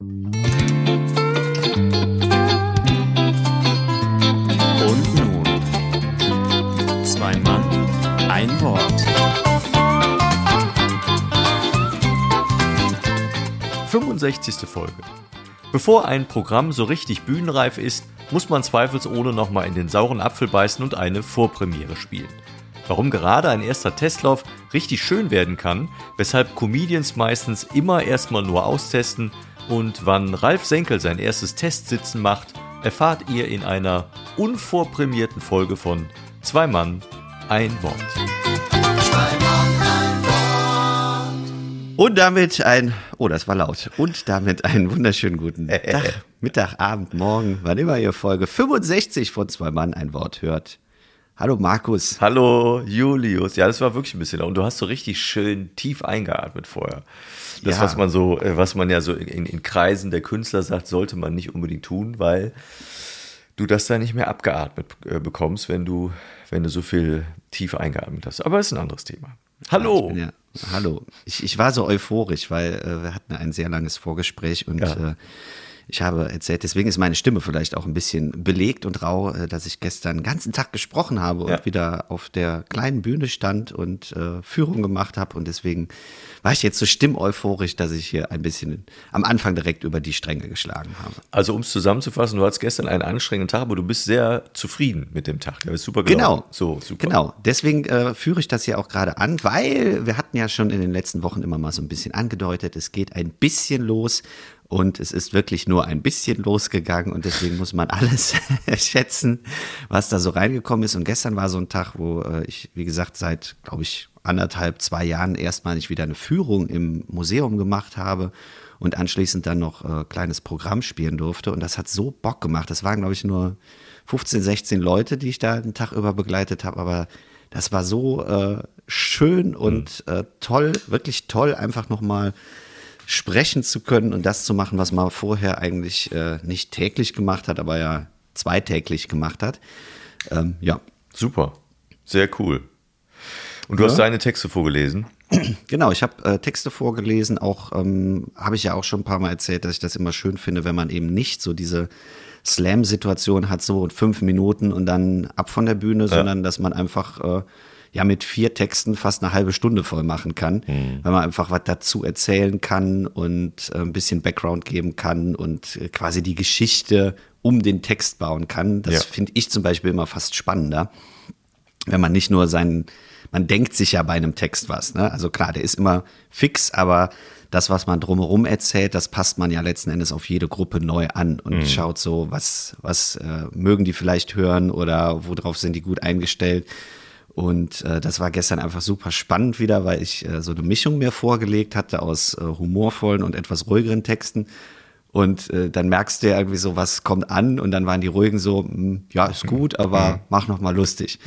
Und nun, zwei Mann, ein Wort. 65. Folge. Bevor ein Programm so richtig bühnenreif ist, muss man zweifelsohne nochmal in den sauren Apfel beißen und eine Vorpremiere spielen. Warum gerade ein erster Testlauf richtig schön werden kann, weshalb Comedians meistens immer erstmal nur austesten und wann Ralf Senkel sein erstes Testsitzen macht, erfahrt ihr in einer unvorprämierten Folge von Zwei Mann, ein Wort. Und damit ein, oh, das war laut. Und damit einen wunderschönen guten Tag, Mittag, Abend, Morgen, wann immer ihr Folge 65 von Zwei Mann ein Wort hört. Hallo Markus. Hallo Julius. Ja, das war wirklich ein bisschen. Und du hast so richtig schön tief eingeatmet vorher. Das, Ja. was man so, äh, was man ja so in, in Kreisen der Künstler sagt, sollte man nicht unbedingt tun, weil du das dann nicht mehr abgeatmet äh, bekommst, wenn du, wenn du so viel tief eingeatmet hast. Aber ist ein anderes Thema. Hallo. Ich bin Ja, hallo. Ich, ich war so euphorisch, weil äh, wir hatten ein sehr langes Vorgespräch und Ja. äh, ich habe erzählt, deswegen ist meine Stimme vielleicht auch ein bisschen belegt und rau, äh, dass ich gestern den ganzen Tag gesprochen habe Ja. und wieder auf der kleinen Bühne stand und äh, Führung gemacht habe und deswegen war ich jetzt so stimmeuphorisch, dass ich hier ein bisschen am Anfang direkt über die Stränge geschlagen habe. Also um es zusammenzufassen, du hattest gestern einen anstrengenden Tag, aber du bist sehr zufrieden mit dem Tag. Der ist super gelaufen. Genau. So, super. Genau. Deswegen äh, führe ich das hier auch gerade an, weil wir hatten ja schon in den letzten Wochen immer mal so ein bisschen angedeutet, es geht ein bisschen los und es ist wirklich nur ein bisschen losgegangen und deswegen muss man alles schätzen, was da so reingekommen ist. Und gestern war so ein Tag, wo äh, ich, wie gesagt, seit, glaube ich, anderthalb, zwei Jahren erstmalig wieder eine Führung im Museum gemacht habe und anschließend dann noch äh, kleines Programm spielen durfte. Und das hat so Bock gemacht. Das waren, glaube ich, nur 15, 16 Leute, die ich da den Tag über begleitet habe, aber das war so äh, schön und äh, toll, wirklich toll, einfach nochmal sprechen zu können und das zu machen, was man vorher eigentlich äh, nicht täglich gemacht hat, aber ja zweitäglich gemacht hat. Ähm, ja, Super. Sehr cool. Und du hast deine Texte vorgelesen. Genau, ich habe äh, Texte vorgelesen, auch ähm, habe ich ja auch schon ein paar Mal erzählt, dass ich das immer schön finde, wenn man eben nicht so diese Slam-Situation hat, so fünf Minuten und dann ab von der Bühne, sondern dass man einfach äh, ja mit vier Texten fast eine halbe Stunde voll machen kann, weil man einfach was dazu erzählen kann und äh, ein bisschen Background geben kann und äh, quasi die Geschichte um den Text bauen kann. Das Ja. finde ich zum Beispiel immer fast spannender wenn man nicht nur seinen, man denkt sich ja bei einem Text was, ne? Also klar, der ist immer fix, aber das, was man drumherum erzählt, das passt man ja letzten Endes auf jede Gruppe neu an und schaut so, was, was äh, mögen die vielleicht hören oder worauf sind die gut eingestellt. Und äh, das war gestern einfach super spannend wieder, weil ich äh, so eine Mischung mir vorgelegt hatte aus äh, humorvollen und etwas ruhigeren Texten. Und äh, dann merkst du ja irgendwie so, was kommt an und dann waren die ruhigen so, hm, ja, ist gut, aber mach noch mal lustig.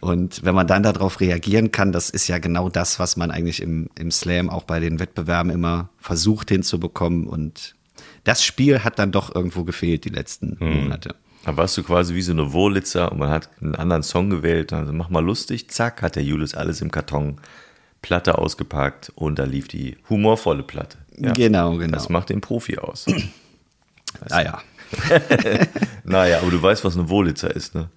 Und wenn man dann darauf reagieren kann, das ist ja genau das, was man eigentlich im, im Slam auch bei den Wettbewerben immer versucht hinzubekommen. Und das Spiel hat dann doch irgendwo gefehlt die letzten Monate. Da warst du quasi wie so eine Wurlitzer und man hat einen anderen Song gewählt. Also mach mal lustig, zack, hat der Julius alles im Karton, Platte ausgepackt und da lief die humorvolle Platte. Ja, Genau, genau. Das macht den Profi aus. Naja. naja, aber du weißt, was eine Wurlitzer ist, ne?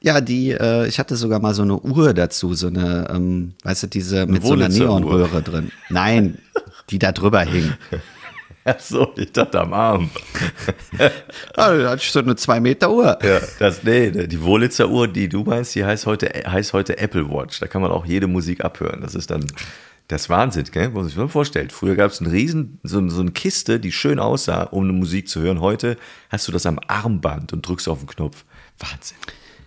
Ja, die, äh, ich hatte sogar mal so eine Uhr dazu, so eine, ähm, weißt du, diese mit so einer. Neonröhre drin. Nein, die da drüber hing. Ach so, ich dachte am Arm. Da hatte ich so eine zwei Meter Uhr. Ja, das, nee, die Wurlitzer Uhr, die du meinst, die heißt heute, heißt heute Apple Watch. Da kann man auch jede Musik abhören. Das ist dann das ist Wahnsinn, gell? Muss ich mir vorstellen. Früher gab es einen riesen, so, so eine Kiste, die schön aussah, um eine Musik zu hören. Heute hast du das am Armband und drückst auf den Knopf. Wahnsinn.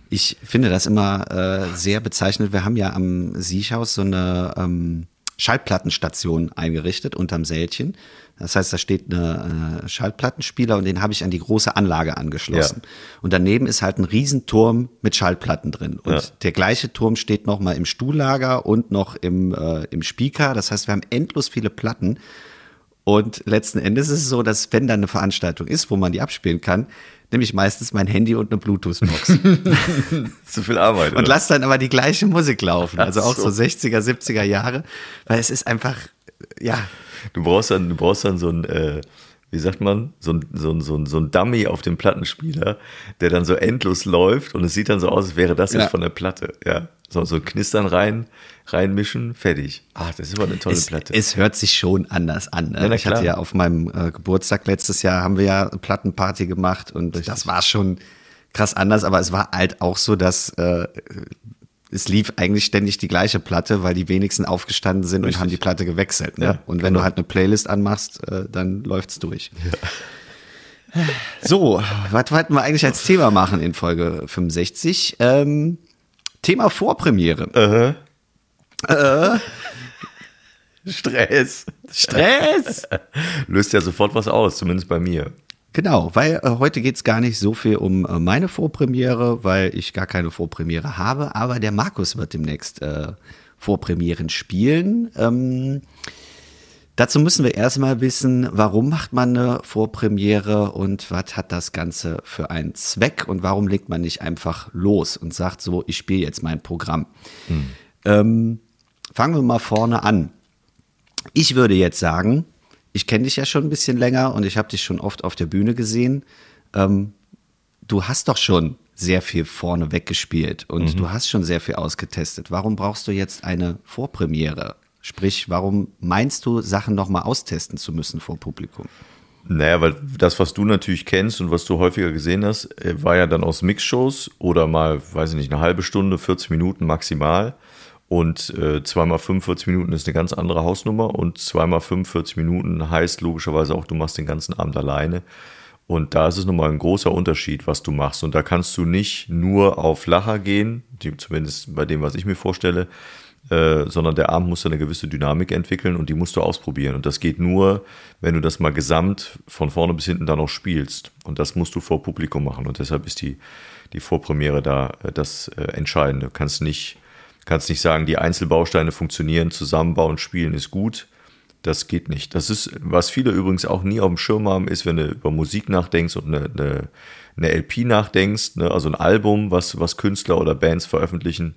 Ich finde das immer äh, sehr bezeichnend. Wir haben ja am Siechhaus so eine ähm, Schallplattenstation eingerichtet unterm Sälchen. Das heißt, da steht eine äh, Schallplattenspieler und den habe ich an die große Anlage angeschlossen. Und daneben ist halt ein Riesenturm mit Schallplatten drin. Und Ja. der gleiche Turm steht noch mal im Stuhllager und noch im, äh, im Speaker. Das heißt, wir haben endlos viele Platten. Und letzten Endes ist es so, dass wenn dann eine Veranstaltung ist, wo man die abspielen kann, nehme ich meistens mein Handy und eine Bluetooth-Box. Zu viel Arbeit. und oder? lass dann aber die gleiche Musik laufen. Also auch so so. 60er, 70er Jahre, weil es ist einfach, ja, Du brauchst dann, du brauchst dann so ein, äh, wie sagt man, so ein, so, ein, so, ein, so ein Dummy auf dem Plattenspieler, der dann so endlos läuft und es sieht dann so aus, als wäre das ja. jetzt von der Platte. Ja, so, so ein Knistern rein, reinmischen, fertig. Ach, das ist immer eine tolle es, Platte. Es hört sich schon anders an. Ne? Ja, ich hatte ja auf meinem äh, Geburtstag letztes Jahr haben wir ja eine Plattenparty gemacht und Richtig. das war schon krass anders, aber es war halt auch so, dass äh, es lief eigentlich ständig die gleiche Platte, weil die wenigsten aufgestanden sind Richtig. und haben die Platte gewechselt. Ne? Ja, und wenn genau. du halt eine Playlist anmachst, äh, dann läuft's durch. Ja. So, was wollten wir eigentlich als Thema machen in Folge 65? Ähm, Thema Vorpremiere. Uh -huh. äh. Stress. Stress. Löst ja sofort was aus, zumindest bei mir. Genau, weil äh, heute geht es gar nicht so viel um äh, meine Vorpremiere, weil ich gar keine Vorpremiere habe, aber der Markus wird demnächst äh, Vorpremieren spielen. Ähm, dazu müssen wir erstmal wissen, warum macht man eine Vorpremiere und was hat das Ganze für einen Zweck und warum legt man nicht einfach los und sagt so, ich spiele jetzt mein Programm. Hm. Ähm, fangen wir mal vorne an. Ich würde jetzt sagen, ich kenne dich ja schon ein bisschen länger und ich habe dich schon oft auf der Bühne gesehen. Ähm, du hast doch schon sehr viel vorne weggespielt und mhm. du hast schon sehr viel ausgetestet. Warum brauchst du jetzt eine Vorpremiere? Sprich, warum meinst du, Sachen nochmal austesten zu müssen vor Publikum? Naja, weil das, was du natürlich kennst und was du häufiger gesehen hast, äh, war ja dann aus Mixshows oder mal, weiß ich nicht, eine halbe Stunde, 40 Minuten maximal. Und äh, zweimal 45 Minuten ist eine ganz andere Hausnummer und zweimal 45 Minuten heißt logischerweise auch, du machst den ganzen Abend alleine. Und da ist es nochmal ein großer Unterschied, was du machst. Und da kannst du nicht nur auf Lacher gehen, die, zumindest bei dem, was ich mir vorstelle, äh, sondern der Abend muss eine gewisse Dynamik entwickeln und die musst du ausprobieren. Und das geht nur, wenn du das mal gesamt von vorne bis hinten dann auch spielst. Und das musst du vor Publikum machen. Und deshalb ist die, die Vorpremiere da äh, das äh, Entscheidende. Du kannst nicht kannst nicht sagen, die Einzelbausteine funktionieren, zusammenbauen, spielen ist gut. Das geht nicht. Das ist, was viele übrigens auch nie auf dem Schirm haben, ist, wenn du über Musik nachdenkst und eine, eine, eine LP nachdenkst, ne, also ein Album, was, was Künstler oder Bands veröffentlichen,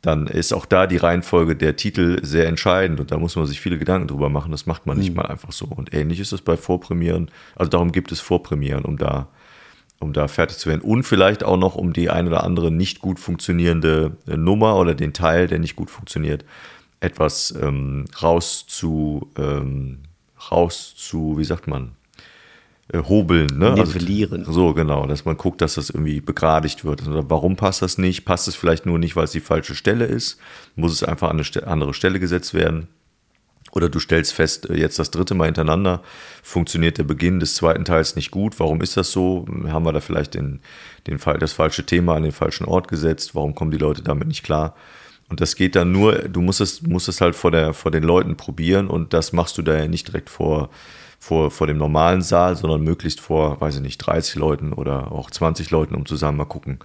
dann ist auch da die Reihenfolge der Titel sehr entscheidend und da muss man sich viele Gedanken drüber machen. Das macht man nicht mhm. mal einfach so. Und ähnlich ist es bei Vorpremieren. Also darum gibt es Vorpremieren, um da um da fertig zu werden. Und vielleicht auch noch um die ein oder andere nicht gut funktionierende äh, Nummer oder den Teil, der nicht gut funktioniert, etwas ähm, raus zu, ähm, raus zu, wie sagt man, äh, hobeln. Ne? Also Nivellieren. Also, so, genau, dass man guckt, dass das irgendwie begradigt wird. Also, warum passt das nicht? Passt es vielleicht nur nicht, weil es die falsche Stelle ist? Muss es einfach an eine andere Stelle gesetzt werden? Oder du stellst fest, äh, jetzt das dritte Mal hintereinander funktioniert der Beginn des zweiten Teils nicht gut. Warum ist das so? Haben wir da vielleicht den, den das falsche Thema an den falschen Ort gesetzt? Warum kommen die Leute damit nicht klar? Und das geht dann nur, du musst es, musst es halt vor, der, vor den Leuten probieren und das machst du da ja nicht direkt vor, vor, vor dem normalen Saal, sondern möglichst vor, weiß ich nicht, 30 Leuten oder auch 20 Leuten, um zusammen mal gucken,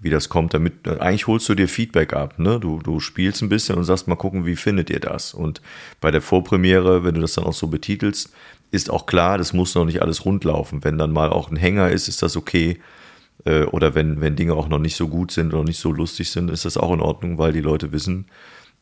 wie das kommt. Damit eigentlich holst du dir Feedback ab. Ne? Du, du spielst ein bisschen und sagst mal gucken, wie findet ihr das? Und bei der Vorpremiere, wenn du das dann auch so betitelst, ist auch klar, das muss noch nicht alles rundlaufen. Wenn dann mal auch ein Hänger ist, ist das okay. Äh, oder wenn, wenn Dinge auch noch nicht so gut sind oder nicht so lustig sind, ist das auch in Ordnung, weil die Leute wissen,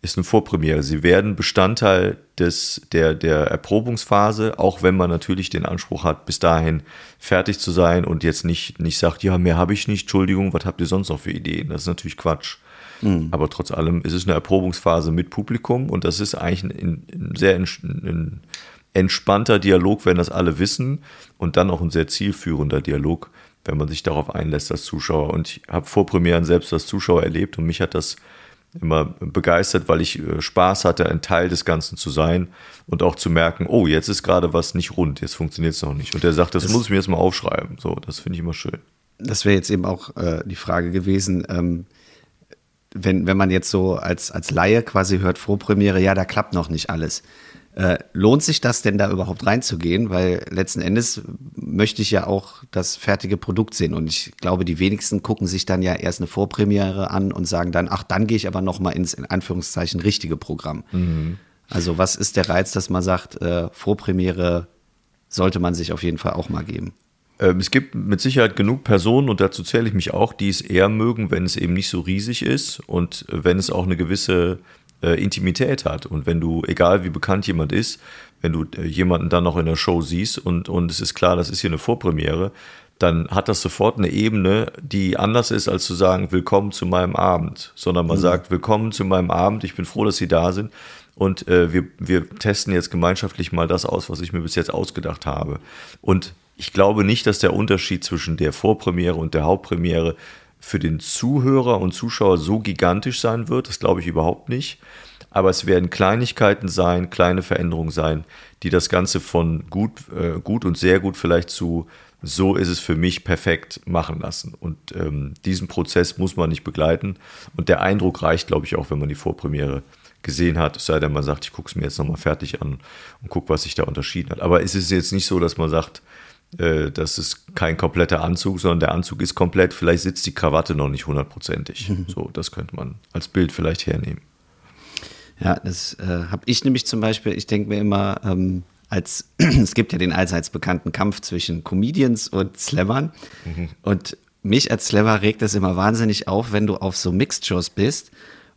ist eine Vorpremiere. Sie werden Bestandteil des, der, der Erprobungsphase, auch wenn man natürlich den Anspruch hat, bis dahin fertig zu sein und jetzt nicht, nicht sagt, ja, mehr habe ich nicht, Entschuldigung, was habt ihr sonst noch für Ideen? Das ist natürlich Quatsch. Mhm. Aber trotz allem ist es eine Erprobungsphase mit Publikum und das ist eigentlich ein, ein sehr ein entspannter Dialog, wenn das alle wissen und dann auch ein sehr zielführender Dialog, wenn man sich darauf einlässt als Zuschauer. Und ich habe Vorpremieren selbst als Zuschauer erlebt und mich hat das immer begeistert, weil ich äh, Spaß hatte, ein Teil des Ganzen zu sein und auch zu merken, oh, jetzt ist gerade was nicht rund, jetzt funktioniert es noch nicht. Und der sagt, das, das, muss ich mir jetzt mal aufschreiben. So, das finde ich immer schön. Das wäre jetzt eben auch äh, die Frage gewesen, ähm, wenn, wenn man jetzt so als, als Laie quasi hört, Vorpremiere, ja, da klappt noch nicht alles. Äh, lohnt sich das denn da überhaupt reinzugehen? Weil letzten Endes möchte ich ja auch das fertige Produkt sehen. Und ich glaube, die wenigsten gucken sich dann ja erst eine Vorpremiere an und sagen dann, ach, dann gehe ich aber noch mal ins, in Anführungszeichen, richtige Programm. Mhm. Also was ist der Reiz, dass man sagt, äh, Vorpremiere sollte man sich auf jeden Fall auch mal geben? Ähm, es gibt mit Sicherheit genug Personen, und dazu zähle ich mich auch, die es eher mögen, wenn es eben nicht so riesig ist und wenn es auch eine gewisse äh, Intimität hat. Und wenn du, egal wie bekannt jemand ist, wenn du äh, jemanden dann noch in der Show siehst und, und es ist klar, das ist hier eine Vorpremiere, dann hat das sofort eine Ebene, die anders ist, als zu sagen, willkommen zu meinem Abend, sondern man mhm. sagt, willkommen zu meinem Abend, ich bin froh, dass Sie da sind und äh, wir, wir testen jetzt gemeinschaftlich mal das aus, was ich mir bis jetzt ausgedacht habe. Und ich glaube nicht, dass der Unterschied zwischen der Vorpremiere und der Hauptpremiere für den Zuhörer und Zuschauer so gigantisch sein wird. Das glaube ich überhaupt nicht. Aber es werden Kleinigkeiten sein, kleine Veränderungen sein, die das Ganze von gut, äh, gut und sehr gut vielleicht zu so ist es für mich perfekt machen lassen. Und ähm, diesen Prozess muss man nicht begleiten. Und der Eindruck reicht, glaube ich, auch, wenn man die Vorpremiere gesehen hat, es sei denn, man sagt, ich gucke es mir jetzt nochmal fertig an und gucke, was sich da unterschieden hat. Aber es ist jetzt nicht so, dass man sagt, äh, das ist kein kompletter Anzug, sondern der Anzug ist komplett, vielleicht sitzt die Krawatte noch nicht hundertprozentig. So, das könnte man als Bild vielleicht hernehmen. Ja, das äh, habe ich nämlich zum Beispiel, ich denke mir immer, ähm, als es gibt ja den allseits bekannten Kampf zwischen Comedians und Slammern. Mhm. Und mich als Slammer regt das immer wahnsinnig auf, wenn du auf so Mixed-Shows bist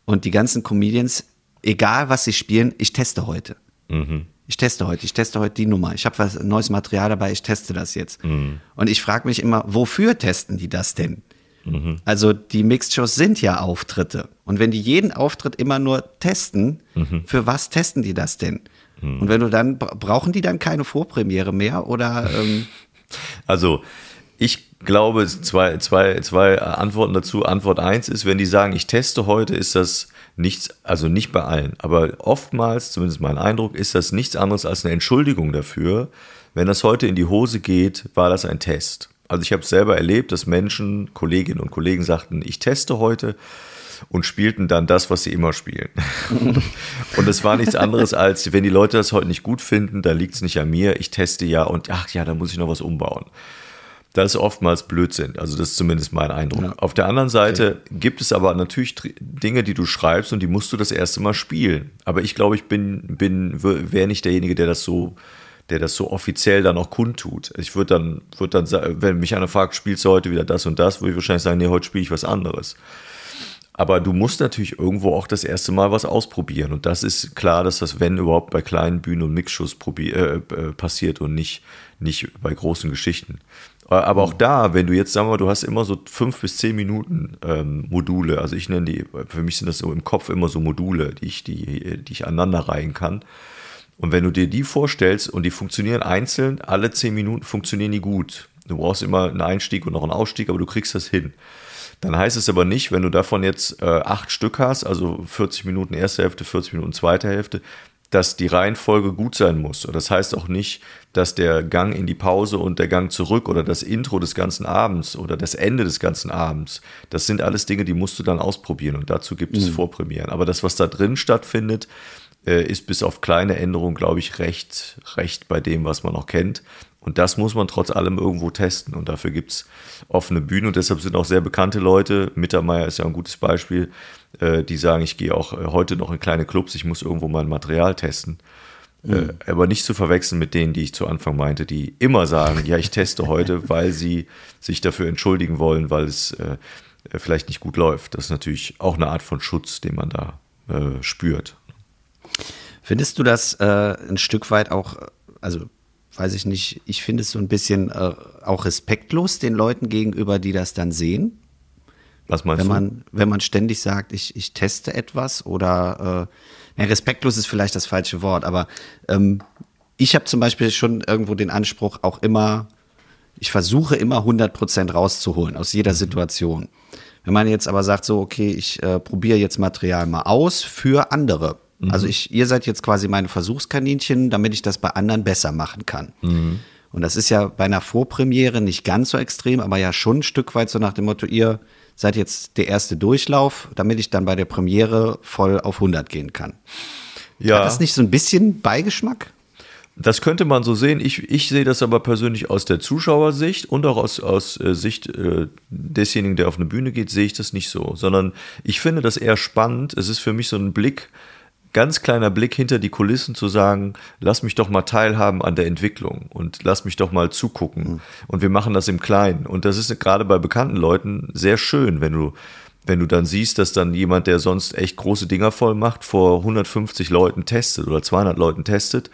und die ganzen Comedians, egal was sie spielen, ich teste heute. Mhm. Ich teste heute, ich teste heute die Nummer. Ich habe was neues Material dabei, ich teste das jetzt. Mhm. Und ich frage mich immer, wofür testen die das denn? Mhm. Also die Mixed-Shows sind ja Auftritte. Und wenn die jeden Auftritt immer nur testen, mhm. für was testen die das denn? Hm. Und wenn du dann, brauchen die dann keine Vorpremiere mehr oder? Ähm also, ich glaube, zwei, zwei, zwei Antworten dazu. Antwort eins ist, wenn die sagen, ich teste heute, ist das nichts, also nicht bei allen, aber oftmals, zumindest mein Eindruck, ist das nichts anderes als eine Entschuldigung dafür. Wenn das heute in die Hose geht, war das ein Test. Also ich habe es selber erlebt, dass Menschen, Kolleginnen und Kollegen sagten, ich teste heute und spielten dann das, was sie immer spielen. und es war nichts anderes als, wenn die Leute das heute nicht gut finden, da liegt es nicht an mir, ich teste ja und ach ja, da muss ich noch was umbauen. Das ist oftmals Blödsinn. Also das ist zumindest mein Eindruck. Ja. Auf der anderen Seite okay. gibt es aber natürlich Dinge, die du schreibst und die musst du das erste Mal spielen. Aber ich glaube, ich bin, bin wäre nicht derjenige, der das so der das so offiziell dann auch kundtut. Ich würde dann, würde dann sagen, wenn mich einer fragt, spielst du heute wieder das und das, würde ich wahrscheinlich sagen, nee, heute spiele ich was anderes. Aber du musst natürlich irgendwo auch das erste Mal was ausprobieren. Und das ist klar, dass das, wenn überhaupt, bei kleinen Bühnen und Mixshows äh, äh, passiert und nicht, nicht bei großen Geschichten. Äh, aber auch da, wenn du jetzt, sagen wir, du hast immer so fünf bis zehn Minuten ähm, Module, also ich nenne die, für mich sind das so im Kopf immer so Module, die ich, die, die ich aneinander reihen kann. Und wenn du dir die vorstellst und die funktionieren einzeln, alle zehn Minuten funktionieren die gut. Du brauchst immer einen Einstieg und noch einen Ausstieg, aber du kriegst das hin. Dann heißt es aber nicht, wenn du davon jetzt äh, acht Stück hast, also 40 Minuten erste Hälfte, 40 Minuten zweite Hälfte, dass die Reihenfolge gut sein muss. Und das heißt auch nicht, dass der Gang in die Pause und der Gang zurück oder das Intro des ganzen Abends oder das Ende des ganzen Abends, das sind alles Dinge, die musst du dann ausprobieren und dazu gibt es mhm. Vorpremieren. Aber das, was da drin stattfindet, äh, ist bis auf kleine Änderungen, glaube ich, recht, recht bei dem, was man noch kennt. Und das muss man trotz allem irgendwo testen. Und dafür gibt es offene Bühnen. Und deshalb sind auch sehr bekannte Leute, Mittermeier ist ja ein gutes Beispiel, äh, die sagen, ich gehe auch äh, heute noch in kleine Clubs, ich muss irgendwo mein Material testen. Äh, mhm. Äh, aber nicht zu verwechseln mit denen, die ich zu Anfang meinte, die immer sagen, ja, ich teste heute, weil sie sich dafür entschuldigen wollen, weil es äh, vielleicht nicht gut läuft. Das ist natürlich auch eine Art von Schutz, den man da äh, spürt. Findest du das ein Stück weit auch, also weiß ich nicht, ich finde es so ein bisschen äh, auch respektlos den Leuten gegenüber, die das dann sehen. Was meinst wenn du? Man, wenn man ständig sagt, ich, ich teste etwas oder äh, ja, respektlos ist vielleicht das falsche Wort, aber ähm, ich habe zum Beispiel schon irgendwo den Anspruch, auch immer, ich versuche immer 100 Prozent rauszuholen aus jeder Situation. Wenn man jetzt aber sagt, so, okay, ich äh, probiere jetzt Material mal aus für andere, Mhm. Also ich, ihr seid jetzt quasi meine Versuchskaninchen, damit ich das bei anderen besser machen kann. Mhm. Und das ist ja bei einer Vorpremiere nicht ganz so extrem, aber ja schon ein Stück weit so nach dem Motto, ihr seid jetzt der erste Durchlauf, damit ich dann bei der Premiere voll auf 100 gehen kann. Ja. Hat das nicht so ein bisschen Beigeschmack? Das könnte man so sehen. Ich, ich sehe das aber persönlich aus der Zuschauersicht und auch aus, aus äh, Sicht äh, desjenigen, der auf eine Bühne geht, sehe ich das nicht so, sondern ich finde das eher spannend. Es ist für mich so ein Blick ganz kleiner Blick hinter die Kulissen zu sagen, lass mich doch mal teilhaben an der Entwicklung und lass mich doch mal zugucken. Mhm. Und wir machen das im Kleinen. Und das ist gerade bei bekannten Leuten sehr schön, wenn du wenn du dann siehst, dass dann jemand, der sonst echt große Dinger voll macht, vor 150 Leuten testet oder 200 Leuten testet,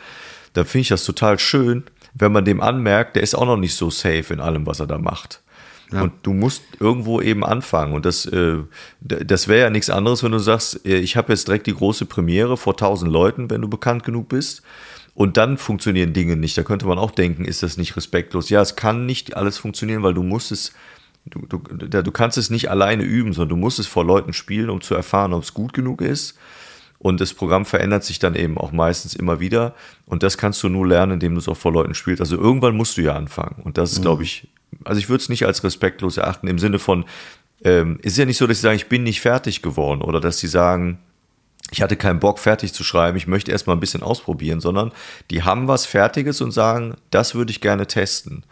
dann finde ich das total schön, wenn man dem anmerkt, der ist auch noch nicht so safe in allem, was er da macht. Ja. Und du musst irgendwo eben anfangen. Und das, äh, das wäre ja nichts anderes, wenn du sagst, äh, ich habe jetzt direkt die große Premiere vor 1000 Leuten, wenn du bekannt genug bist. Und dann funktionieren Dinge nicht. Da könnte man auch denken, ist das nicht respektlos? Ja, es kann nicht alles funktionieren, weil du musst es, du, du, du kannst es nicht alleine üben, sondern du musst es vor Leuten spielen, um zu erfahren, ob es gut genug ist. Und das Programm verändert sich dann eben auch meistens immer wieder. Und das kannst du nur lernen, indem du es auch vor Leuten spielst. Also irgendwann musst du ja anfangen. Und das ist, mhm. glaube ich, also ich würde es nicht als respektlos erachten im Sinne von, ähm, ist ja nicht so, dass sie sagen, ich bin nicht fertig geworden oder dass sie sagen, ich hatte keinen Bock, fertig zu schreiben, ich möchte erstmal ein bisschen ausprobieren, sondern die haben was Fertiges und sagen, das würde ich gerne testen.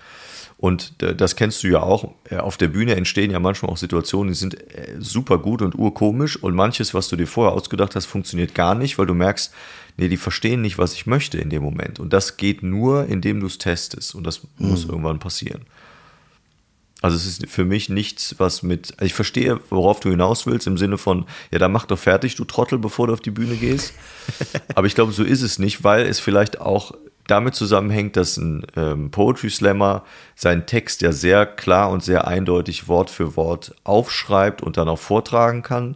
Und das kennst du ja auch. Äh, auf der Bühne entstehen ja manchmal auch Situationen, die sind äh, super gut und urkomisch. Und manches, was du dir vorher ausgedacht hast, funktioniert gar nicht, weil du merkst, nee, die verstehen nicht, was ich möchte in dem Moment. Und das geht nur, indem du es testest. Und das mhm. muss irgendwann passieren. Also es ist für mich nichts, was mit. Ich verstehe, worauf du hinaus willst, im Sinne von, ja, dann mach doch fertig, du Trottel, bevor du auf die Bühne gehst. Aber ich glaube, so ist es nicht, weil es vielleicht auch damit zusammenhängt, dass ein ähm, Poetry Slammer seinen Text ja sehr klar und sehr eindeutig Wort für Wort aufschreibt und dann auch vortragen kann.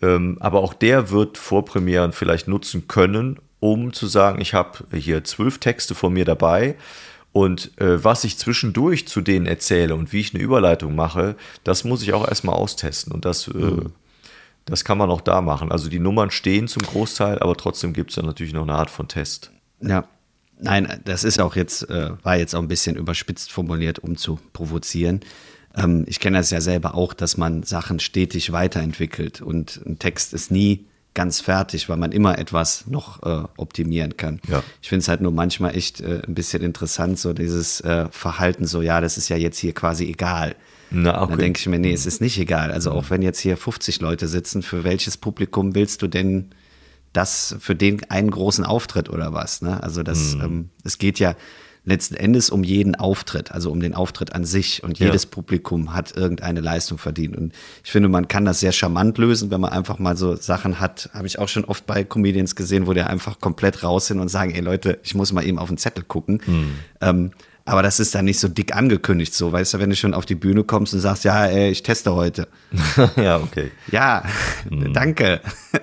Ähm, aber auch der wird Vorpremieren vielleicht nutzen können, um zu sagen, ich habe hier zwölf Texte von mir dabei und äh, was ich zwischendurch zu denen erzähle und wie ich eine Überleitung mache, das muss ich auch erstmal austesten. Und das, äh, mhm. das kann man auch da machen. Also die Nummern stehen zum Großteil, aber trotzdem gibt es da natürlich noch eine Art von Test. Ja, Nein, das ist auch jetzt, äh, war jetzt auch ein bisschen überspitzt formuliert, um zu provozieren. Ähm, ich kenne das ja selber auch, dass man Sachen stetig weiterentwickelt und ein Text ist nie ganz fertig, weil man immer etwas noch äh, optimieren kann. Ja. Ich finde es halt nur manchmal echt äh, ein bisschen interessant, so dieses äh, Verhalten, so ja, das ist ja jetzt hier quasi egal. Na, okay. Dann denke ich mir, nee, es ist nicht egal. Also auch wenn jetzt hier 50 Leute sitzen, für welches Publikum willst du denn das für den einen großen Auftritt oder was. Ne? Also das, mhm. ähm, es geht ja letzten Endes um jeden Auftritt, also um den Auftritt an sich. Und jedes ja. Publikum hat irgendeine Leistung verdient. Und ich finde, man kann das sehr charmant lösen, wenn man einfach mal so Sachen hat, habe ich auch schon oft bei Comedians gesehen, wo der einfach komplett raus sind und sagen, ey Leute, ich muss mal eben auf den Zettel gucken. Mhm. Ähm, aber das ist dann nicht so dick angekündigt, so, weißt du, wenn du schon auf die Bühne kommst und sagst, ja, ey, ich teste heute. ja, okay. Ja, mm. danke.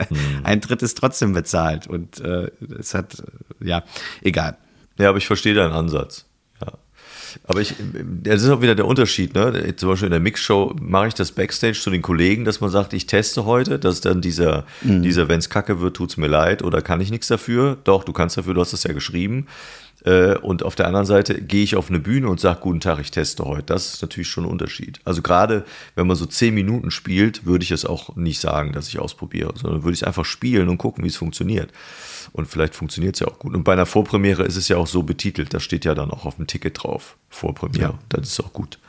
Mm. Ein Tritt ist trotzdem bezahlt und äh, es hat, ja, egal. Ja, aber ich verstehe deinen Ansatz. Ja. Aber ich, das ist auch wieder der Unterschied, ne? Zum Beispiel in der Mixshow mache ich das Backstage zu den Kollegen, dass man sagt, ich teste heute, dass dann dieser, mhm. dieser, wenn es kacke wird, tut's mir leid oder kann ich nichts dafür. Doch, du kannst dafür, du hast es ja geschrieben. Äh, und auf der anderen Seite gehe ich auf eine Bühne und sage, guten Tag, ich teste heute. Das ist natürlich schon ein Unterschied. Also gerade wenn man so zehn Minuten spielt, würde ich es auch nicht sagen, dass ich ausprobiere, sondern würde ich einfach spielen und gucken, wie es funktioniert. Und vielleicht funktioniert es ja auch gut. Und bei einer Vorpremiere ist es ja auch so betitelt, da steht ja dann auch auf dem Ticket drauf, Vorpremiere. Ja. Das ist auch gut.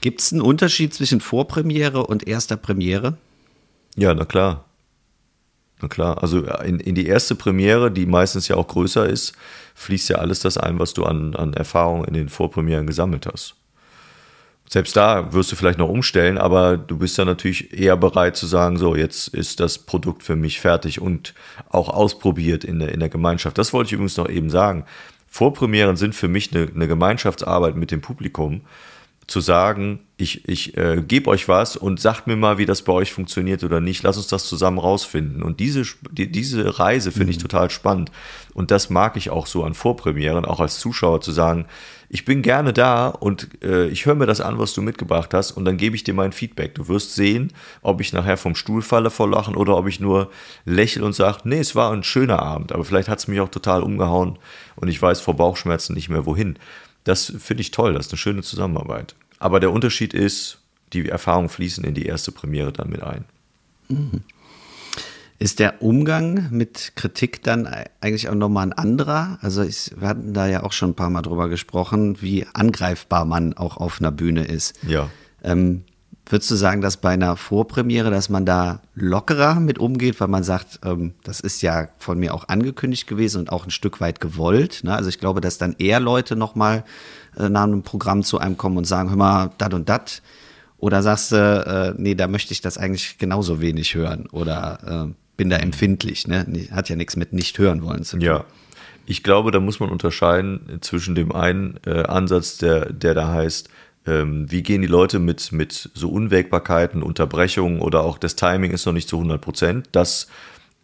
Gibt es einen Unterschied zwischen Vorpremiere und erster Premiere? Ja, na klar. Na klar, also in, in die erste Premiere, die meistens ja auch größer ist, fließt ja alles das ein, was du an, an Erfahrung in den Vorpremieren gesammelt hast. Selbst da wirst du vielleicht noch umstellen, aber du bist ja natürlich eher bereit zu sagen, so, jetzt ist das Produkt für mich fertig und auch ausprobiert in der, in der Gemeinschaft. Das wollte ich übrigens noch eben sagen. Vorpremieren sind für mich eine, eine Gemeinschaftsarbeit mit dem Publikum zu sagen, ich, ich äh, gebe euch was und sagt mir mal, wie das bei euch funktioniert oder nicht. Lass uns das zusammen rausfinden. Und diese, die, diese Reise finde mhm. ich total spannend. Und das mag ich auch so an Vorpremieren, auch als Zuschauer zu sagen, ich bin gerne da und äh, ich höre mir das an, was du mitgebracht hast und dann gebe ich dir mein Feedback. Du wirst sehen, ob ich nachher vom Stuhl falle vor Lachen oder ob ich nur lächle und sage, nee, es war ein schöner Abend, aber vielleicht hat es mich auch total umgehauen und ich weiß vor Bauchschmerzen nicht mehr wohin. Das finde ich toll, das ist eine schöne Zusammenarbeit. Aber der Unterschied ist, die Erfahrungen fließen in die erste Premiere dann mit ein. Mhm. Ist der Umgang mit Kritik dann eigentlich auch nochmal ein anderer? Also ich, wir hatten da ja auch schon ein paar Mal drüber gesprochen, wie angreifbar man auch auf einer Bühne ist. Ja. Ähm, würdest du sagen, dass bei einer Vorpremiere, dass man da lockerer mit umgeht, weil man sagt, ähm, das ist ja von mir auch angekündigt gewesen und auch ein Stück weit gewollt. Ne? Also ich glaube, dass dann eher Leute nochmal äh, nach einem Programm zu einem kommen und sagen, hör mal, dat und dat. Oder sagst du, äh, nee, da möchte ich das eigentlich genauso wenig hören oder äh, bin da empfindlich, ne? Hat ja nichts mit nicht hören wollen zu tun. Ja. Ich glaube, da muss man unterscheiden zwischen dem einen äh, Ansatz, der, der da heißt, ähm, wie gehen die Leute mit, mit so Unwägbarkeiten, Unterbrechungen oder auch das Timing ist noch nicht zu 100 Prozent. Das,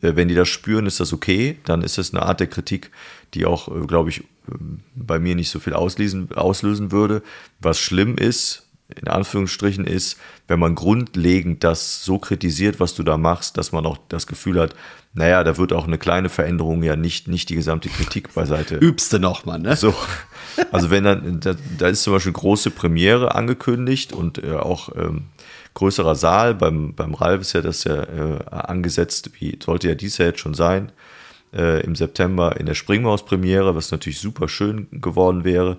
äh, wenn die das spüren, ist das okay. Dann ist es eine Art der Kritik, die auch, äh, glaube ich, bei mir nicht so viel auslesen, auslösen würde. Was schlimm ist, in Anführungsstrichen ist, wenn man grundlegend das so kritisiert, was du da machst, dass man auch das Gefühl hat, naja, da wird auch eine kleine Veränderung ja nicht, nicht die gesamte Kritik beiseite. Übst du nochmal, ne? So. Also wenn dann, da, da, ist zum Beispiel große Premiere angekündigt und äh, auch ähm, größerer Saal, beim, beim Ralf ist ja das ja äh, angesetzt, wie sollte ja dies ja jetzt schon sein, äh, im September in der Springmaus-Premiere, was natürlich super schön geworden wäre.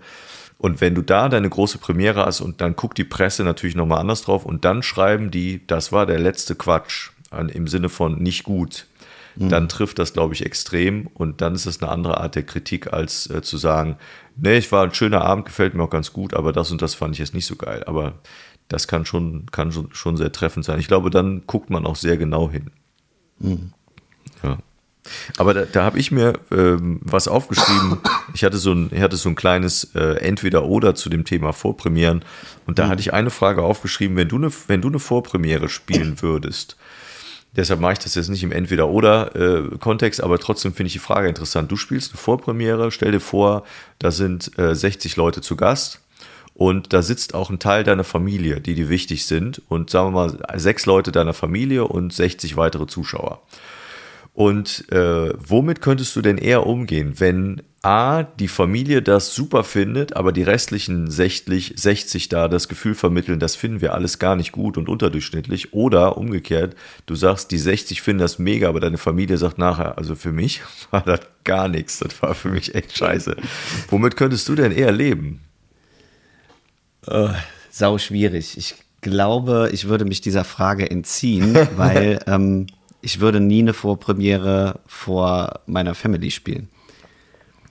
Und wenn du da deine große Premiere hast und dann guckt die Presse natürlich nochmal anders drauf und dann schreiben die, das war der letzte Quatsch, an, im Sinne von nicht gut, mhm. dann trifft das, glaube ich, extrem und dann ist es eine andere Art der Kritik, als äh, zu sagen, nee, ich war ein schöner Abend, gefällt mir auch ganz gut, aber das und das fand ich jetzt nicht so geil. Aber das kann schon, kann schon, schon sehr treffend sein. Ich glaube, dann guckt man auch sehr genau hin. Mhm. Ja. Aber da, da habe ich mir ähm, was aufgeschrieben. Ich hatte so ein, ich hatte so ein kleines äh, Entweder-Oder zu dem Thema Vorpremieren. Und da mhm. hatte ich eine Frage aufgeschrieben, wenn du eine, wenn du eine Vorpremiere spielen würdest, deshalb mache ich das jetzt nicht im Entweder-Oder-Kontext, äh, aber trotzdem finde ich die Frage interessant. Du spielst eine Vorpremiere, stell dir vor, da sind äh, 60 Leute zu Gast. Und da sitzt auch ein Teil deiner Familie, die dir wichtig sind. Und sagen wir mal, sechs Leute deiner Familie und 60 weitere Zuschauer. Und äh, womit könntest du denn eher umgehen, wenn A, die Familie das super findet, aber die restlichen 60, 60 da das Gefühl vermitteln, das finden wir alles gar nicht gut und unterdurchschnittlich. Oder umgekehrt, du sagst, die 60 finden das mega, aber deine Familie sagt nachher, also für mich war das gar nichts, das war für mich echt scheiße. Womit könntest du denn eher leben? Uh, sau schwierig. Ich glaube, ich würde mich dieser Frage entziehen, weil ähm, ich würde nie eine Vorpremiere vor meiner Family spielen.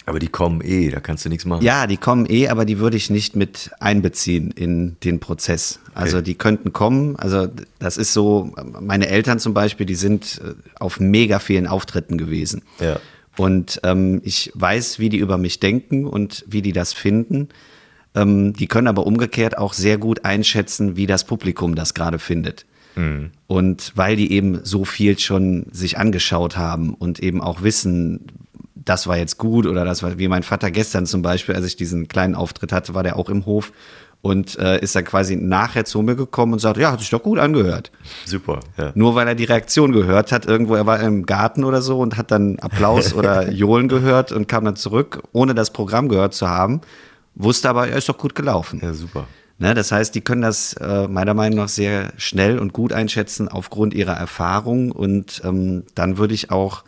Aber die kommen eh, da kannst du nichts machen. Ja, die kommen eh, aber die würde ich nicht mit einbeziehen in den Prozess. Also okay. die könnten kommen. Also das ist so, meine Eltern zum Beispiel, die sind äh, auf mega vielen Auftritten gewesen. Ja. Und ähm, ich weiß, wie die über mich denken und wie die das finden. Ähm, die können aber umgekehrt auch sehr gut einschätzen, wie das Publikum das gerade findet. Mhm. Und weil die eben so viel schon sich angeschaut haben und eben auch wissen, das war jetzt gut oder das war, wie mein Vater gestern zum Beispiel, als ich diesen kleinen Auftritt hatte, war der auch im Hof und äh, ist dann quasi nachher zu mir gekommen und sagte, ja, hat sich doch gut angehört. Super, ja. Nur weil er die Reaktion gehört hat, irgendwo, er war im Garten oder so und hat dann Applaus oder Johlen gehört und kam dann zurück, ohne das Programm gehört zu haben, wusste aber, er ist doch gut gelaufen. Ja, super. Ne, das heißt, die können das äh, meiner Meinung nach sehr schnell und gut einschätzen aufgrund ihrer Erfahrung. Und ähm, dann würde ich auch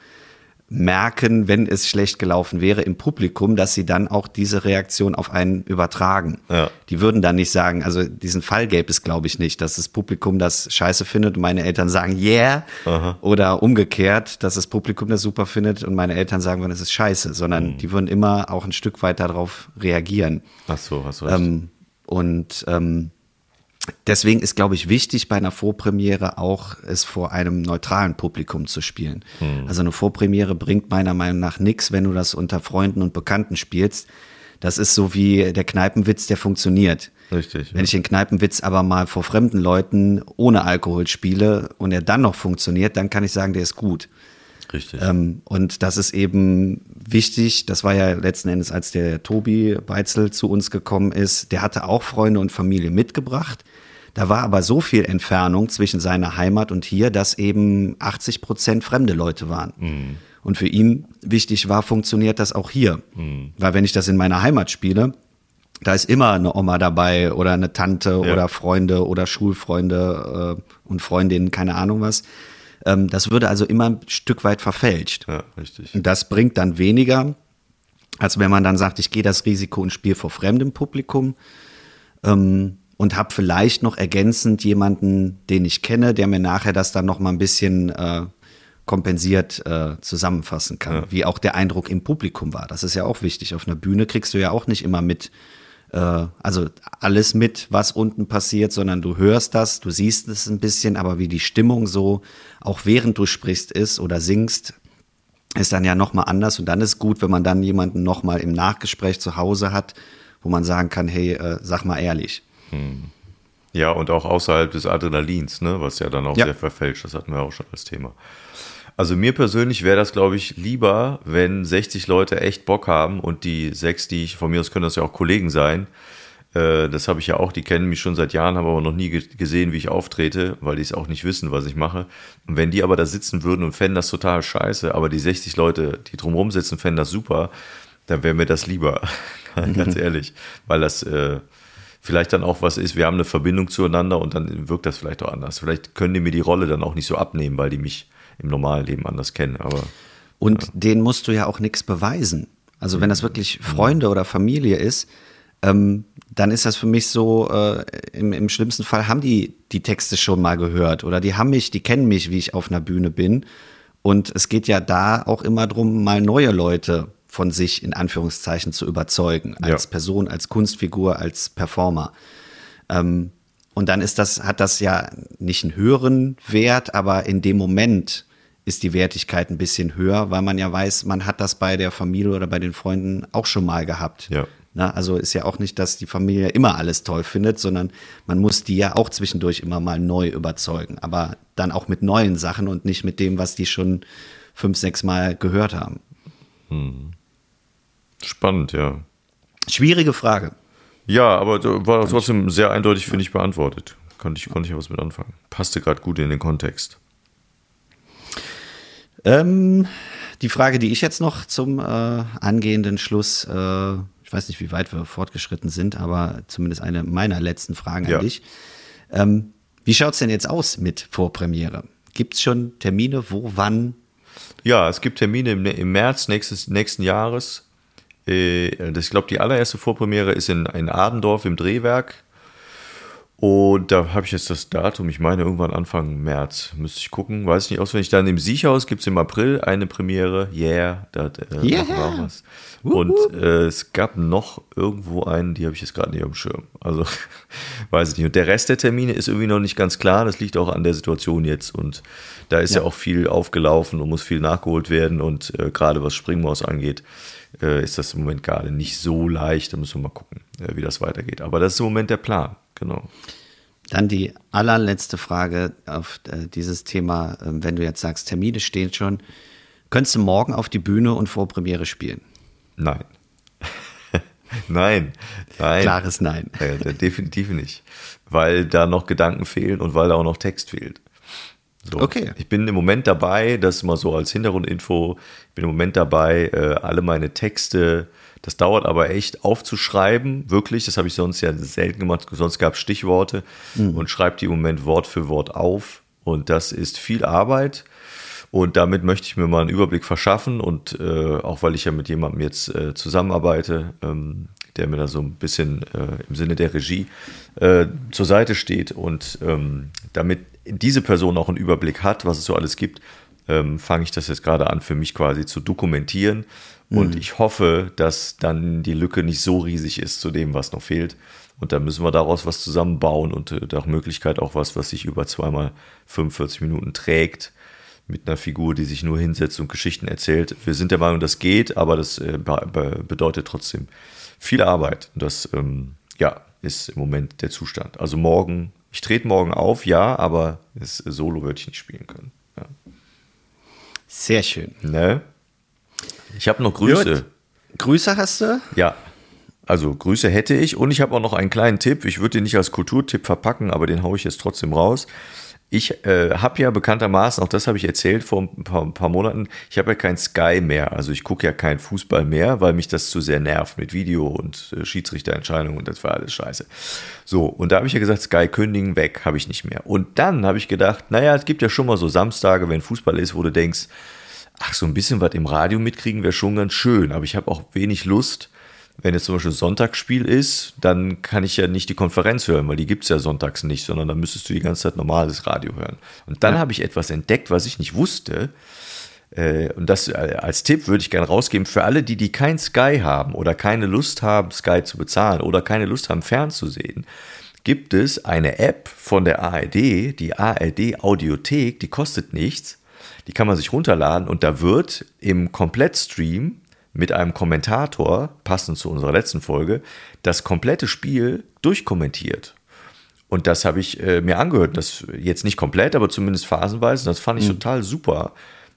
merken, wenn es schlecht gelaufen wäre im Publikum, dass sie dann auch diese Reaktion auf einen übertragen. Ja. Die würden dann nicht sagen, also diesen Fall gäbe es, glaube ich, nicht, dass das Publikum das scheiße findet und meine Eltern sagen, yeah, Aha. oder umgekehrt, dass das Publikum das super findet und meine Eltern sagen, es ist scheiße, sondern mhm. die würden immer auch ein Stück weit darauf reagieren. Ach so, hast du recht. Ähm, und ähm, deswegen ist, glaube ich, wichtig bei einer Vorpremiere auch, es vor einem neutralen Publikum zu spielen. Mhm. Also eine Vorpremiere bringt meiner Meinung nach nichts, wenn du das unter Freunden und Bekannten spielst. Das ist so wie der Kneipenwitz, der funktioniert. Richtig. Wenn ja. ich den Kneipenwitz aber mal vor fremden Leuten ohne Alkohol spiele und er dann noch funktioniert, dann kann ich sagen, der ist gut. Richtig. Ähm, und das ist eben wichtig. Das war ja letzten Endes, als der Tobi Beitzel zu uns gekommen ist. Der hatte auch Freunde und Familie mitgebracht. Da war aber so viel Entfernung zwischen seiner Heimat und hier, dass eben 80 Prozent fremde Leute waren. Mhm. Und für ihn wichtig war, funktioniert das auch hier. Mhm. Weil wenn ich das in meiner Heimat spiele, da ist immer eine Oma dabei oder eine Tante ja. oder Freunde oder Schulfreunde äh, und Freundinnen, keine Ahnung was. Ähm, das würde also immer ein Stück weit verfälscht. Ja, richtig. Und das bringt dann weniger, als wenn man dann sagt, ich gehe das Risiko und spiele vor fremdem Publikum. Ähm, und habe vielleicht noch ergänzend jemanden, den ich kenne, der mir nachher das dann noch mal ein bisschen äh, kompensiert äh, zusammenfassen kann, ja. wie auch der Eindruck im Publikum war. Das ist ja auch wichtig. Auf einer Bühne kriegst du ja auch nicht immer mit, äh, also alles mit, was unten passiert, sondern du hörst das, du siehst es ein bisschen, aber wie die Stimmung so, auch während du sprichst ist oder singst, ist dann ja nochmal anders und dann ist gut, wenn man dann jemanden nochmal im Nachgespräch zu Hause hat, wo man sagen kann, hey, äh, sag mal ehrlich. Hm. Ja, und auch außerhalb des Adrenalins, ne, was ja dann auch ja. sehr verfälscht, das hatten wir auch schon als Thema. Also mir persönlich wäre das, glaube ich, lieber, wenn 60 Leute echt Bock haben und die sechs, die ich, von mir aus können das ja auch Kollegen sein, äh, das habe ich ja auch, die kennen mich schon seit Jahren, haben aber noch nie gesehen, wie ich auftrete, weil die es auch nicht wissen, was ich mache. Und wenn die aber da sitzen würden und fänden das total scheiße, aber die 60 Leute, die drumherum sitzen, fänden das super, dann wäre mir das lieber, ganz ehrlich, weil das äh, vielleicht dann auch was ist, wir haben eine Verbindung zueinander und dann wirkt das vielleicht auch anders. Vielleicht können die mir die Rolle dann auch nicht so abnehmen, weil die mich im normalen Leben anders kennen. Aber, und ja. denen musst du ja auch nichts beweisen. Also wenn das wirklich Freunde oder Familie ist, ähm, dann ist das für mich so, äh, im, im schlimmsten Fall haben die die Texte schon mal gehört oder die haben mich, die kennen mich, wie ich auf einer Bühne bin. Und es geht ja da auch immer darum, mal neue Leute von sich in Anführungszeichen zu überzeugen, als ja. Person, als Kunstfigur, als Performer. Ähm, und dann ist das, hat das ja nicht einen höheren Wert, aber in dem Moment ist die Wertigkeit ein bisschen höher, weil man ja weiß, man hat das bei der Familie oder bei den Freunden auch schon mal gehabt. Ja. Na, also ist ja auch nicht, dass die Familie immer alles toll findet, sondern man muss die ja auch zwischendurch immer mal neu überzeugen. Aber dann auch mit neuen Sachen und nicht mit dem, was die schon fünf, sechs Mal gehört haben. Hm. Spannend, ja. Schwierige Frage. Ja, aber war trotzdem sehr eindeutig, finde ich, beantwortet. Konnte ich, konnte ich ja was mit anfangen. Passte gerade gut in den Kontext. Ähm, die Frage, die ich jetzt noch zum äh, angehenden Schluss, äh, ich weiß nicht, wie weit wir fortgeschritten sind, aber zumindest eine meiner letzten Fragen ja. an dich. Ähm, wie schaut es denn jetzt aus mit Vorpremiere? Gibt es schon Termine, wo, wann? Ja, es gibt Termine im, im März nächstes, nächsten Jahres. Äh, das, ich glaube, die allererste Vorpremiere ist in, in Adendorf im Drehwerk. Und da habe ich jetzt das Datum, ich meine irgendwann Anfang März, müsste ich gucken, weiß ich nicht auswendig. Dann im Siechhaus gibt es im April eine Premiere, yeah, da äh, yeah. war was. Und äh, es gab noch irgendwo einen, die habe ich jetzt gerade nicht auf dem Schirm. Also weiß ich nicht. Und der Rest der Termine ist irgendwie noch nicht ganz klar. Das liegt auch an der Situation jetzt. Und da ist ja, ja auch viel aufgelaufen und muss viel nachgeholt werden. Und äh, gerade was Springmaus angeht, äh, ist das im Moment gerade nicht so leicht. Da müssen wir mal gucken, äh, wie das weitergeht. Aber das ist im Moment der Plan. Genau. Dann die allerletzte Frage auf äh, dieses Thema, äh, wenn du jetzt sagst, Termine stehen schon. Könntest du morgen auf die Bühne und vor Premiere spielen? Nein. nein, nein. Klares Nein. Ja, definitiv nicht. Weil da noch Gedanken fehlen und weil da auch noch Text fehlt. So. Okay. Ich bin im Moment dabei, das mal so als Hintergrundinfo, ich bin im Moment dabei, äh, alle meine Texte das dauert aber echt aufzuschreiben, wirklich. Das habe ich sonst ja selten gemacht. Sonst gab es Stichworte mhm. und schreibe die im Moment Wort für Wort auf. Und das ist viel Arbeit. Und damit möchte ich mir mal einen Überblick verschaffen. Und äh, auch weil ich ja mit jemandem jetzt äh, zusammenarbeite, ähm, der mir da so ein bisschen äh, im Sinne der Regie äh, zur Seite steht. Und ähm, damit diese Person auch einen Überblick hat, was es so alles gibt, ähm, fange ich das jetzt gerade an, für mich quasi zu dokumentieren und mhm. ich hoffe, dass dann die Lücke nicht so riesig ist zu dem, was noch fehlt. Und dann müssen wir daraus was zusammenbauen und äh, nach Möglichkeit auch was, was sich über zweimal 45 Minuten trägt, mit einer Figur, die sich nur hinsetzt und Geschichten erzählt. Wir sind der Meinung, das geht, aber das äh, bedeutet trotzdem viel Arbeit. Und das, ähm, ja, ist im Moment der Zustand. Also morgen, ich trete morgen auf, ja, aber das Solo würde ich nicht spielen können. Ja. Sehr schön. Ne? Ich habe noch Grüße. Gut. Grüße hast du? Ja. Also Grüße hätte ich und ich habe auch noch einen kleinen Tipp. Ich würde den nicht als Kulturtipp verpacken, aber den haue ich jetzt trotzdem raus. Ich äh, habe ja bekanntermaßen, auch das habe ich erzählt vor ein paar, ein paar Monaten, ich habe ja kein Sky mehr. Also ich gucke ja keinen Fußball mehr, weil mich das zu sehr nervt mit Video und äh, Schiedsrichterentscheidungen und das war alles scheiße. So, und da habe ich ja gesagt, Sky kündigen weg, habe ich nicht mehr. Und dann habe ich gedacht, naja, es gibt ja schon mal so Samstage, wenn Fußball ist, wo du denkst, ach, so ein bisschen was im Radio mitkriegen wäre schon ganz schön, aber ich habe auch wenig Lust. Wenn jetzt zum Beispiel Sonntagsspiel ist, dann kann ich ja nicht die Konferenz hören, weil die gibt es ja sonntags nicht, sondern dann müsstest du die ganze Zeit normales Radio hören. Und dann ja. habe ich etwas entdeckt, was ich nicht wusste. äh, und das äh, als Tipp würde ich gerne rausgeben, für alle, die, die kein Sky haben oder keine Lust haben, Sky zu bezahlen oder keine Lust haben, fernzusehen, gibt es eine App von der ARD, die ARD Audiothek, die kostet nichts. Die kann man sich runterladen und da wird im Komplettstream mit einem Kommentator, passend zu unserer letzten Folge, das komplette Spiel durchkommentiert. Und das habe ich äh, mir angehört. Das jetzt nicht komplett, aber zumindest phasenweise. Das fand ich mhm. total super,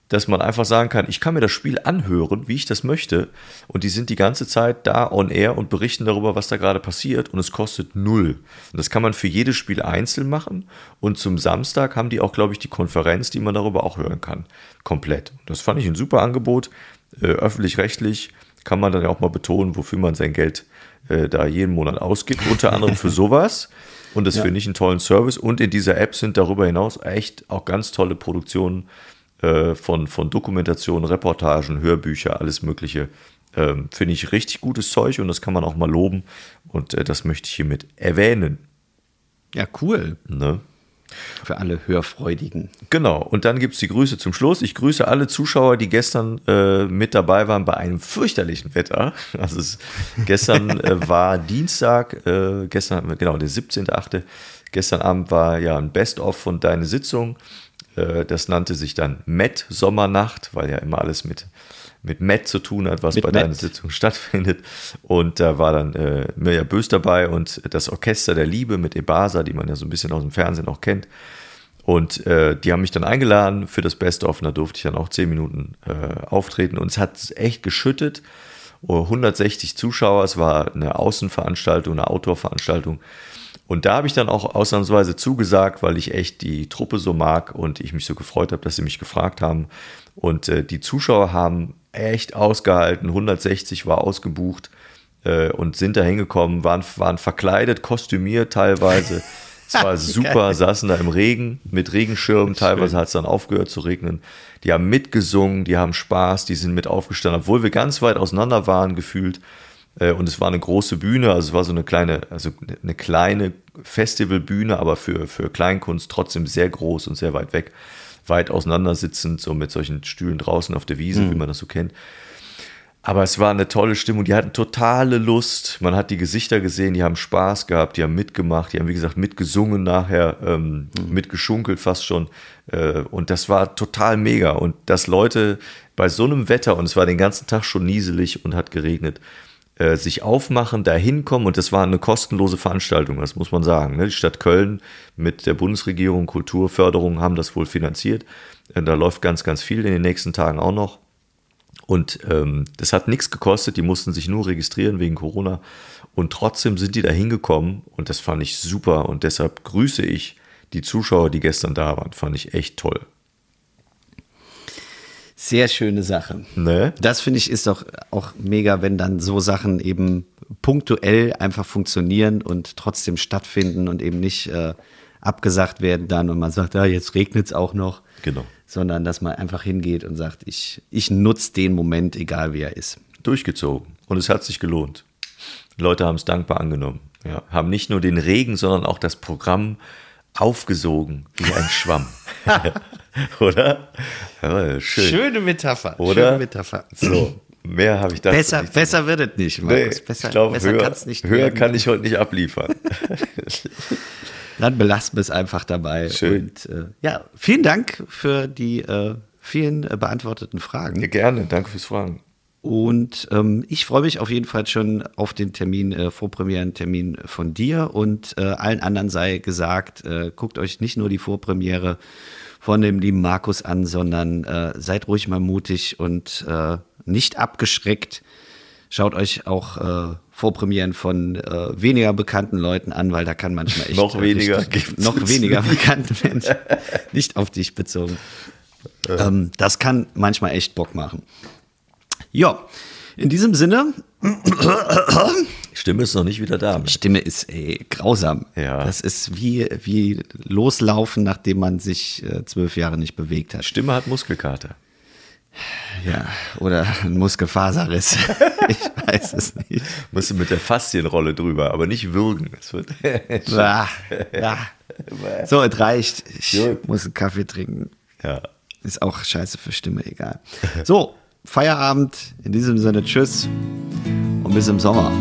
dass man einfach sagen kann, ich kann mir das Spiel anhören, wie ich das möchte. Und die sind die ganze Zeit da on air und berichten darüber, was da gerade passiert. Und es kostet null. Und das kann man für jedes Spiel einzeln machen. Und zum Samstag haben die auch, glaube ich, die Konferenz, die man darüber auch hören kann. Komplett. Das fand ich ein super Angebot. Äh, öffentlich-rechtlich kann man dann ja auch mal betonen, wofür man sein Geld äh, da jeden Monat ausgibt. Unter anderem für sowas. Und das ja. finde ich einen tollen Service. Und in dieser App sind darüber hinaus echt auch ganz tolle Produktionen äh, von, von Dokumentationen, Reportagen, Hörbücher, alles Mögliche. Ähm, Finde ich richtig gutes Zeug und das kann man auch mal loben. Und äh, das möchte ich hiermit erwähnen. Ja, cool. Ne? Für alle Hörfreudigen. Genau, und dann gibt es die Grüße zum Schluss. Ich grüße alle Zuschauer, die gestern äh, mit dabei waren bei einem fürchterlichen Wetter. Also es, gestern äh, war Dienstag, äh, gestern, genau, der 17.8. Gestern Abend war ja ein Best-of von Deine Sitzung. Äh, das nannte sich dann Met Sommernacht, weil ja immer alles mit, mit Met zu tun hat, was mit bei Met. deiner Sitzung stattfindet. Und da war dann äh, Mirja Bös dabei und das Orchester der Liebe mit Ebasa, die man ja so ein bisschen aus dem Fernsehen auch kennt. Und äh, die haben mich dann eingeladen für das Best-of und da durfte ich dann auch zehn Minuten äh, auftreten. Und es hat echt geschüttet. 160 Zuschauer, es war eine Außenveranstaltung, eine Outdoor-Veranstaltung. Und da habe ich dann auch ausnahmsweise zugesagt, weil ich echt die Truppe so mag und ich mich so gefreut habe, dass sie mich gefragt haben. Und äh, die Zuschauer haben echt ausgehalten. 160 war ausgebucht äh, und sind da hingekommen, waren, waren verkleidet, kostümiert teilweise. Es war super, saßen da im Regen mit Regenschirmen. Teilweise hat es dann aufgehört zu regnen. Die haben mitgesungen, die haben Spaß, die sind mit aufgestanden, obwohl wir ganz weit auseinander waren gefühlt. Äh, und es war eine große Bühne, also es war so eine kleine, also eine kleine Festivalbühne, aber für, für Kleinkunst trotzdem sehr groß und sehr weit weg, weit auseinandersitzend, so mit solchen Stühlen draußen auf der Wiese, mhm. wie man das so kennt. Aber es war eine tolle Stimmung, die hatten totale Lust. Man hat die Gesichter gesehen, die haben Spaß gehabt, die haben mitgemacht, die haben, wie gesagt, mitgesungen nachher, ähm, mhm. mitgeschunkelt fast schon. Äh, und das war total mega. Und dass Leute bei so einem Wetter, und es war den ganzen Tag schon nieselig und hat geregnet, äh, sich aufmachen, da hinkommen und das war eine kostenlose Veranstaltung, das muss man sagen. Ne? Die Stadt Köln mit der Bundesregierung Kulturförderung haben das wohl finanziert. Äh, da läuft ganz, ganz viel in den nächsten Tagen auch noch. Und ähm, das hat nichts gekostet, die mussten sich nur registrieren wegen Corona. Und trotzdem sind die da hingekommen und das fand ich super. Und deshalb grüße ich die Zuschauer, die gestern da waren. Fand ich echt toll. Sehr schöne Sache. Ne? Das finde ich ist doch auch mega, wenn dann so Sachen eben punktuell einfach funktionieren und trotzdem stattfinden und eben nicht äh, abgesagt werden dann und man sagt, ja, jetzt regnet es auch noch. Genau. Sondern dass man einfach hingeht und sagt, ich, ich nutze den Moment, egal wie er ist. Durchgezogen. Und es hat sich gelohnt. Leute haben es dankbar angenommen. Ja, haben nicht nur den Regen, sondern auch das Programm aufgesogen wie ein Schwamm. Oder? Ja, schön. Schöne Metapher. Oder? Schöne Metapher. So. Mehr habe ich da besser, nicht. Besser wird es nicht, Markus. Nee, besser, ich glaube, besser höher, nicht höher werden. kann ich heute nicht abliefern. Dann belasten wir es einfach dabei. Schön. Und, äh, ja, vielen Dank für die äh, vielen äh, beantworteten Fragen. Ja, gerne, danke fürs Fragen. Und ähm, ich freue mich auf jeden Fall schon auf den Termin, äh, Vorpremierentermin von dir. Und äh, allen anderen sei gesagt, äh, guckt euch nicht nur die Vorpremiere von dem lieben Markus an, sondern äh, seid ruhig mal mutig und äh, nicht abgeschreckt. Schaut euch auch äh, Vorpremieren von äh, weniger bekannten Leuten an, weil da kann manchmal echt noch weniger, richtig, noch weniger bekannte Menschen, nicht auf dich bezogen. Ähm, das kann manchmal echt Bock machen. Ja, in diesem Sinne. Stimme ist noch nicht wieder da. Stimme ist ey, grausam. Ja. Das ist wie, wie loslaufen, nachdem man sich äh, zwölf Jahre nicht bewegt hat. Stimme hat Muskelkater. Ja, oder ein Muskelfaserriss. ich weiß es nicht. Musst du mit der Faszienrolle drüber, aber nicht würgen. Das wird ja, ja. So, es reicht. Ich Gut. muss einen Kaffee trinken. Ja. Ist auch scheiße für Stimme, egal. So, Feierabend. In diesem Sinne, tschüss und bis im Sommer.